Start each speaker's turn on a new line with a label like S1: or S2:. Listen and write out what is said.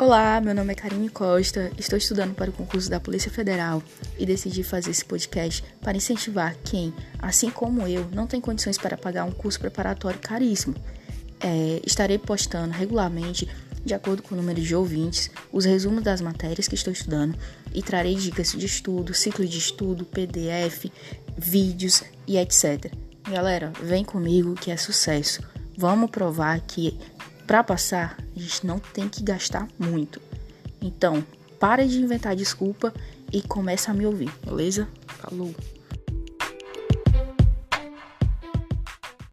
S1: Olá, meu nome é Karine Costa, estou estudando para o concurso da Polícia Federal e decidi fazer esse podcast para incentivar quem, assim como eu, não tem condições para pagar um curso preparatório caríssimo. É, estarei postando regularmente, de acordo com o número de ouvintes, os resumos das matérias que estou estudando e trarei dicas de estudo, ciclo de estudo, PDF, vídeos e etc. Galera, vem comigo que é sucesso. Vamos provar que para passar, a gente não tem que gastar muito. Então, pare de inventar desculpa e começa a me ouvir, beleza? Falou!